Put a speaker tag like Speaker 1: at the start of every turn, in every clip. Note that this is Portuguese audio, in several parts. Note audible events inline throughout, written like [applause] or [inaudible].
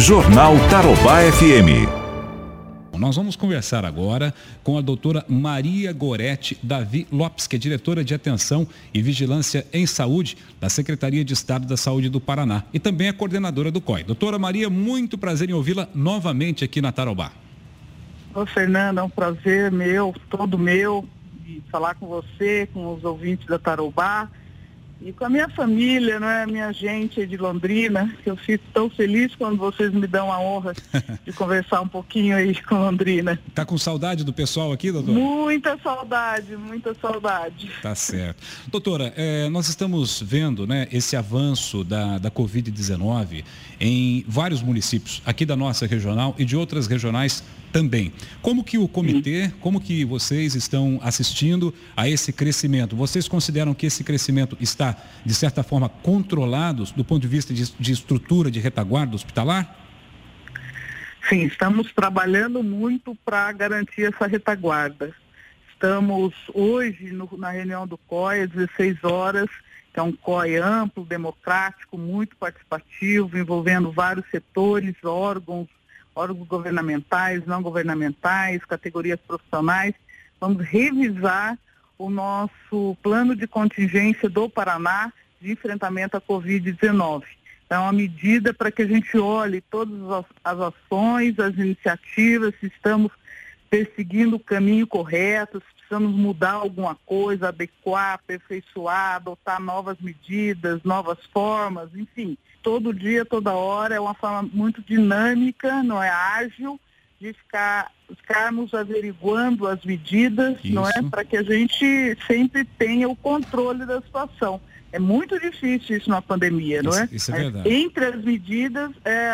Speaker 1: Jornal Tarobá FM.
Speaker 2: Nós vamos conversar agora com a doutora Maria Gorete Davi Lopes, que é diretora de Atenção e Vigilância em Saúde da Secretaria de Estado da Saúde do Paraná e também é coordenadora do COI. Doutora Maria, muito prazer em ouvi-la novamente aqui na Tarobá.
Speaker 3: Ô, Fernando, é um prazer meu, todo meu, de falar com você, com os ouvintes da Tarobá e com a minha família, não é? Minha gente de Londrina, que eu fico tão feliz quando vocês me dão a honra [laughs] de conversar um pouquinho aí com Londrina.
Speaker 2: Tá com saudade do pessoal aqui, doutor?
Speaker 3: Muita saudade, muita saudade.
Speaker 2: Tá certo. Doutora, é, nós estamos vendo né, esse avanço da, da Covid-19 em vários municípios aqui da nossa regional e de outras regionais também. Como que o comitê, como que vocês estão assistindo a esse crescimento? Vocês consideram que esse crescimento está, de certa forma, controlado do ponto de vista de, de estrutura de retaguarda hospitalar?
Speaker 3: Sim, estamos trabalhando muito para garantir essa retaguarda. Estamos hoje no, na reunião do COI às 16 horas, que é um COI amplo, democrático, muito participativo, envolvendo vários setores, órgãos, órgãos governamentais, não governamentais, categorias profissionais. Vamos revisar o nosso plano de contingência do Paraná de enfrentamento à Covid-19. Então, é uma medida para que a gente olhe todas as ações, as iniciativas, se estamos perseguindo o caminho correto, se precisamos mudar alguma coisa, adequar, aperfeiçoar, adotar novas medidas, novas formas, enfim todo dia, toda hora, é uma forma muito dinâmica, não é ágil, de ficar, ficarmos averiguando as medidas, Isso. não é? Para que a gente sempre tenha o controle da situação. É muito difícil isso na pandemia, não é?
Speaker 2: Isso é verdade.
Speaker 3: Entre as medidas, é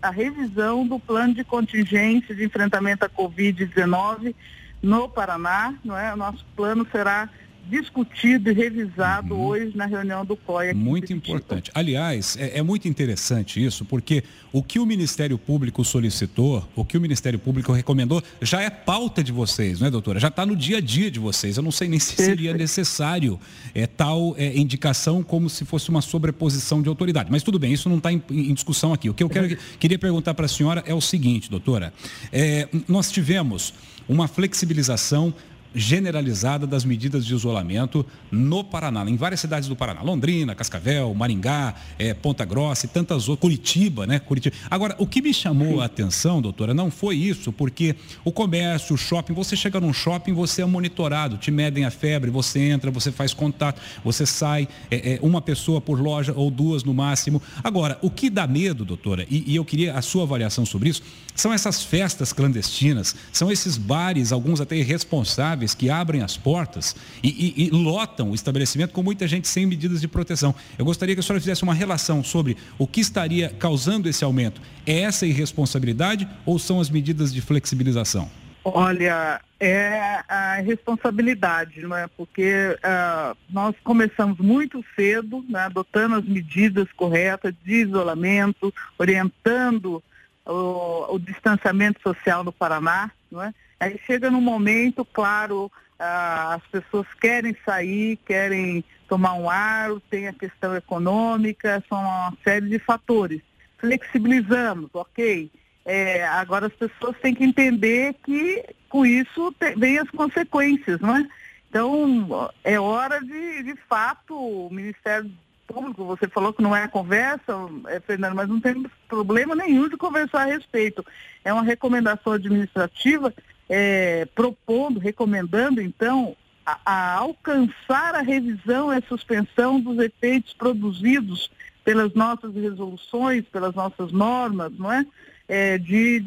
Speaker 3: a revisão do plano de contingência de enfrentamento à Covid-19 no Paraná, não é? O nosso plano será discutido e revisado uhum. hoje na reunião do COI.
Speaker 2: muito importante. Aliás, é, é, muito interessante isso, porque o que o Ministério Público solicitou, o que o Ministério Público recomendou, já é pauta de vocês, não é, doutora? Já está no dia a dia de vocês. Eu não sei nem se seria necessário é, tal é, indicação como se fosse uma sobreposição de autoridade. Mas tudo bem, isso não está em, em, discussão aqui. O que eu quero, queria perguntar para a senhora é o seguinte, doutora. É, nós tivemos uma flexibilização generalizada das medidas de isolamento no Paraná, em várias cidades do Paraná, Londrina, Cascavel, Maringá, é, Ponta Grossa e tantas outras, Curitiba, né? Curitiba. Agora, o que me chamou a atenção, doutora, não foi isso, porque o comércio, o shopping, você chega num shopping, você é monitorado, te medem a febre, você entra, você faz contato, você sai, é, é, uma pessoa por loja ou duas no máximo. Agora, o que dá medo, doutora, e, e eu queria a sua avaliação sobre isso, são essas festas clandestinas, são esses bares, alguns até irresponsáveis, que abrem as portas e, e, e, lotam o estabelecimento com muita gente sem medidas de proteção. Eu gostaria que a senhora fizesse uma relação sobre o que estaria causando esse aumento. É essa irresponsabilidade ou são as medidas de flexibilização?
Speaker 3: Olha, é a responsabilidade, não é? Porque uh, nós começamos muito cedo, né, adotando as medidas corretas de isolamento, orientando o, o distanciamento social no Paraná, não é? Aí chega num momento, claro, ah, as pessoas querem sair, querem tomar um ar, tem a questão econômica, são uma série de fatores. Flexibilizamos, ok. É, agora as pessoas têm que entender que com isso tem, vem as consequências, não é? Então, é hora de, de fato, o Ministério público, você falou que não é conversa, é, Fernando, mas não tem problema nenhum de conversar a respeito. É uma recomendação administrativa é, propondo, recomendando, então, a, a, alcançar a revisão e a suspensão dos efeitos produzidos pelas nossas resoluções, pelas nossas normas, não é? é de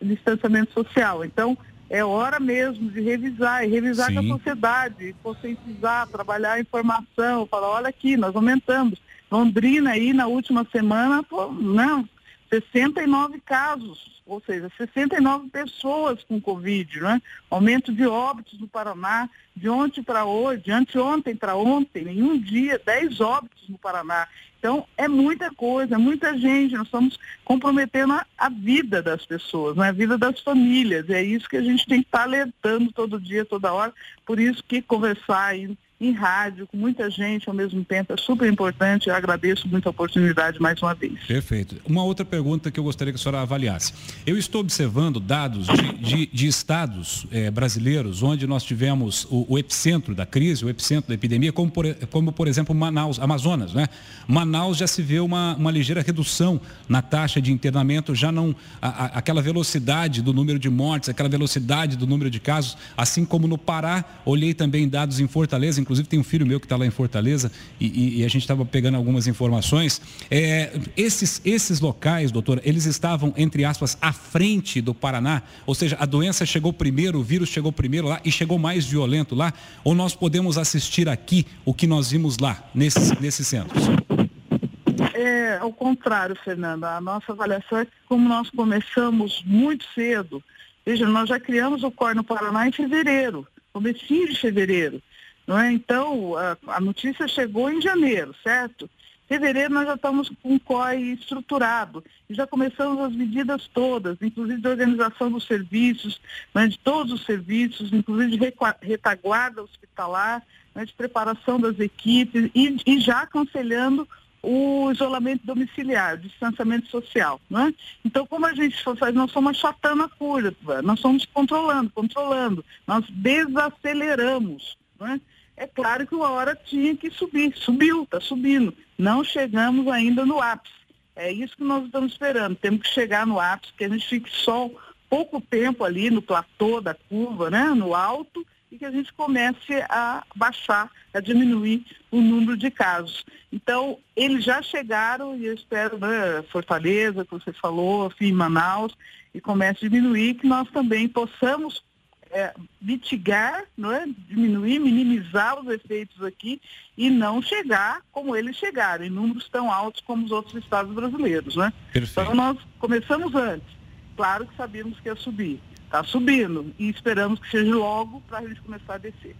Speaker 3: distanciamento social. Então, é hora mesmo de revisar, e revisar Sim. com a sociedade, conscientizar, trabalhar a informação, falar, olha aqui, nós aumentamos. Londrina aí na última semana, pô, não, 69 casos, ou seja, 69 pessoas com Covid, né? Aumento de óbitos no Paraná, de ontem para hoje, de anteontem para ontem, em um dia, 10 óbitos no Paraná. Então, é muita coisa, muita gente, nós estamos comprometendo a, a vida das pessoas, né? a vida das famílias. E é isso que a gente tem que estar tá alertando todo dia, toda hora. Por isso que conversar em em rádio, com muita gente ao mesmo tempo. É super importante. Eu agradeço muito a oportunidade mais uma vez.
Speaker 2: Perfeito. Uma outra pergunta que eu gostaria que a senhora avaliasse. Eu estou observando dados de, de, de estados eh, brasileiros onde nós tivemos o, o, epicentro da crise, o epicentro da epidemia, como por, como por exemplo Manaus, Amazonas, né? Manaus já se vê uma, uma ligeira redução na taxa de internamento, já não a, a, aquela velocidade do número de mortes, aquela velocidade do número de casos, assim como no Pará, olhei também dados em Fortaleza, inclusive tem um filho meu que está lá em Fortaleza e, e, e a gente estava pegando algumas informações. É, esses, esses locais, doutora, eles estavam, entre aspas, à frente do Paraná, ou seja, a doença chegou primeiro, o vírus chegou primeiro lá e chegou mais violento lá, ou nós podemos assistir aqui o que nós vimos lá, nesses, nesses centros?
Speaker 3: É ao contrário, Fernanda. A nossa avaliação é que como nós começamos muito cedo, veja, nós já criamos o COR no Paraná em fevereiro, comecinho de fevereiro. Não é? Então, a, a notícia chegou em janeiro, certo? Fevereiro nós já estamos com o COI estruturado e já começamos as medidas todas, inclusive de organização dos serviços, né, de todos os serviços, inclusive de retaguarda hospitalar, né, de preparação das equipes e, e, já aconselhando o isolamento domiciliar, o distanciamento social. Né? Então, como a gente faz, nós somos achatando a curva, nós somos controlando, controlando, nós desaceleramos. Né? É claro que uma hora tinha que subir, subiu, está subindo. Não chegamos ainda no ápice. É isso que nós estamos esperando. Temos que chegar no ápice, que a gente fique só pouco tempo ali no platô da curva, né, no alto, e que a gente comece a baixar, a diminuir o número de casos. Então, eles já chegaram, e eu espero, né, Fortaleza, que você falou, enfim, Manaus, e comece a diminuir, que nós também possamos é, mitigar, não é? diminuir, minimizar os efeitos aqui e não chegar como eles chegaram, em números tão altos como os outros estados brasileiros. Né? Então nós começamos antes. Claro que sabíamos que ia subir. Está subindo e esperamos que seja logo para a gente começar a descer.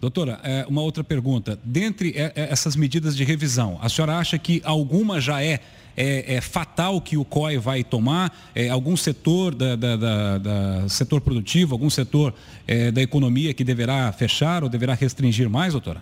Speaker 2: Doutora, é, uma outra pergunta. Dentre é, essas medidas de revisão, a senhora acha que alguma já é é, é fatal que o COI vai tomar? É, algum setor da, da, da, da, setor produtivo, algum setor é, da economia que deverá fechar ou deverá restringir mais, doutora?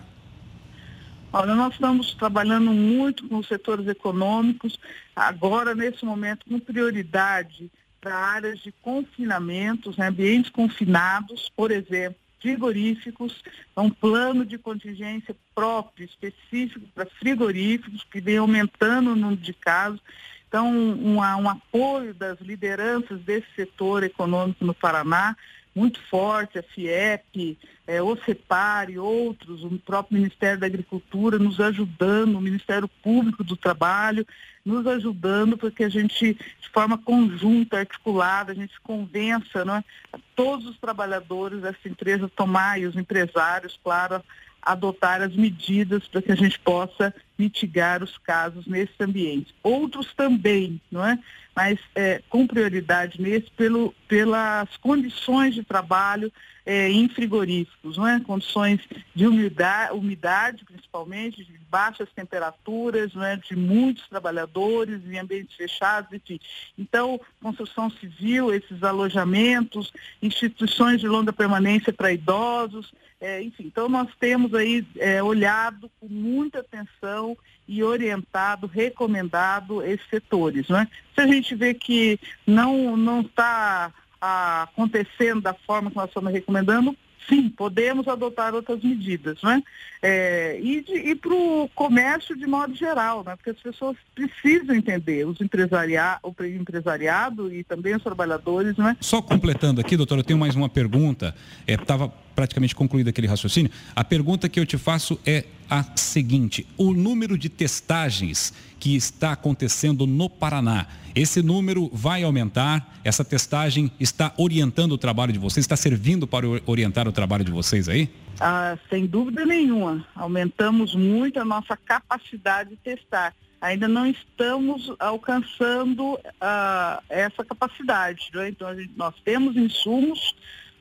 Speaker 3: Olha, nós estamos trabalhando muito com os setores econômicos, agora, nesse momento, com prioridade para áreas de confinamentos, né, ambientes confinados, por exemplo, frigoríficos, é um plano de contingência próprio, específico para frigoríficos, que vem aumentando o número de casos. Então, um, um apoio das lideranças desse setor econômico no Paraná, muito forte, a FIEP, é, o CEPAR e outros, o próprio Ministério da Agricultura nos ajudando, o Ministério Público do Trabalho nos ajudando para que a gente, de forma conjunta, articulada, a gente convença né, todos os trabalhadores dessa empresa tomar e os empresários, claro, adotar as medidas para que a gente possa mitigar os casos nesse ambiente. Outros também, não é? Mas é, com prioridade nesse pelo, pelas condições de trabalho é, em frigoríficos, não é? Condições de umidade, umidade principalmente, de baixas temperaturas, não é? De muitos trabalhadores em ambientes fechados, enfim. Então, construção civil, esses alojamentos, instituições de longa permanência para idosos, é, enfim, então nós temos aí é, olhado com muita atenção e orientado, recomendado esses setores. Né? Se a gente vê que não está acontecendo da forma que nós estamos recomendando, sim, podemos adotar outras medidas, né? É, e e para o comércio de modo geral, né? Porque as pessoas precisam entender, os empresaria, o empresariado e também os trabalhadores, né?
Speaker 2: Só completando aqui, doutora, eu tenho mais uma pergunta. Estava é, praticamente concluído aquele raciocínio. A pergunta que eu te faço é a seguinte: o número de testagens que está acontecendo no Paraná, esse número vai aumentar? Essa testagem está orientando o trabalho de vocês? Está servindo para orientar o trabalho de vocês aí?
Speaker 3: Ah, sem dúvida nenhuma. Aumentamos muito a nossa capacidade de testar. Ainda não estamos alcançando ah, essa capacidade. Né? Então, gente, nós temos insumos,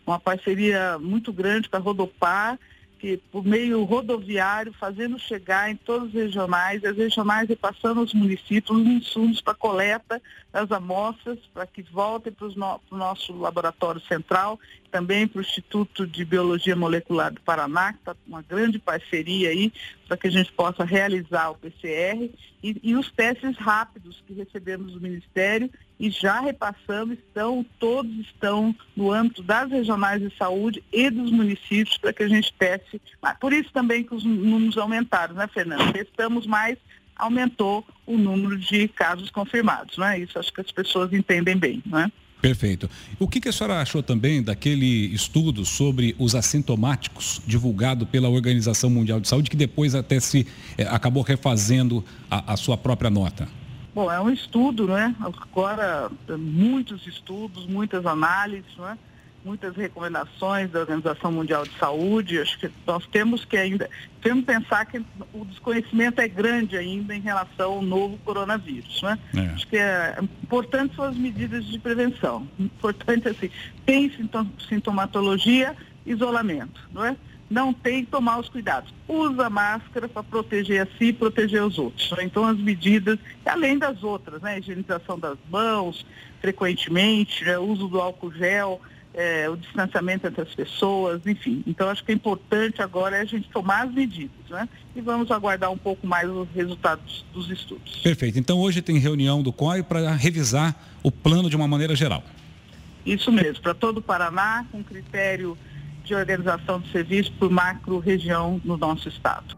Speaker 3: uma parceria muito grande com a Rodopar, que por meio rodoviário, fazendo chegar em todos os regionais, as regionais repassando aos municípios os insumos para coleta das amostras, para que voltem para no, o nosso laboratório central, também para o Instituto de Biologia Molecular do Paraná, que está uma grande parceria aí, para que a gente possa realizar o PCR, e, e os testes rápidos que recebemos do Ministério e já repassamos, estão, todos estão no âmbito das regionais de saúde e dos municípios para que a gente teste. Por isso também que os números aumentaram, né, Fernando? Testamos mais, aumentou o número de casos confirmados, não é? Isso acho que as pessoas entendem bem, não é?
Speaker 2: Perfeito. O que, que, a senhora achou também daquele estudo sobre os assintomáticos divulgado pela Organização Mundial de Saúde, que depois até se eh, acabou refazendo a, a sua própria nota?
Speaker 3: Bom, é um estudo, né? Agora, muitos estudos, muitas análises, né? Muitas recomendações da Organização Mundial de Saúde. Acho que nós temos que ainda, temos que pensar que o desconhecimento é grande ainda em relação ao novo coronavírus. Né? É. Acho que é importante são as medidas de prevenção. Importante assim, tem sintomatologia, isolamento, não é? não tem que tomar os cuidados. Usa máscara para proteger a si e proteger os outros. Então as medidas, além das outras, né? Higienização das mãos, frequentemente, né? uso do álcool gel, é, o distanciamento entre as pessoas, enfim. Então acho que é importante agora é a gente tomar as medidas, né? E vamos aguardar um pouco mais os resultados dos estudos.
Speaker 2: Perfeito. Então hoje tem reunião do COI para revisar o plano de uma maneira geral.
Speaker 3: Isso mesmo, para todo o Paraná, com critério de organização de serviço por macro região no nosso estado.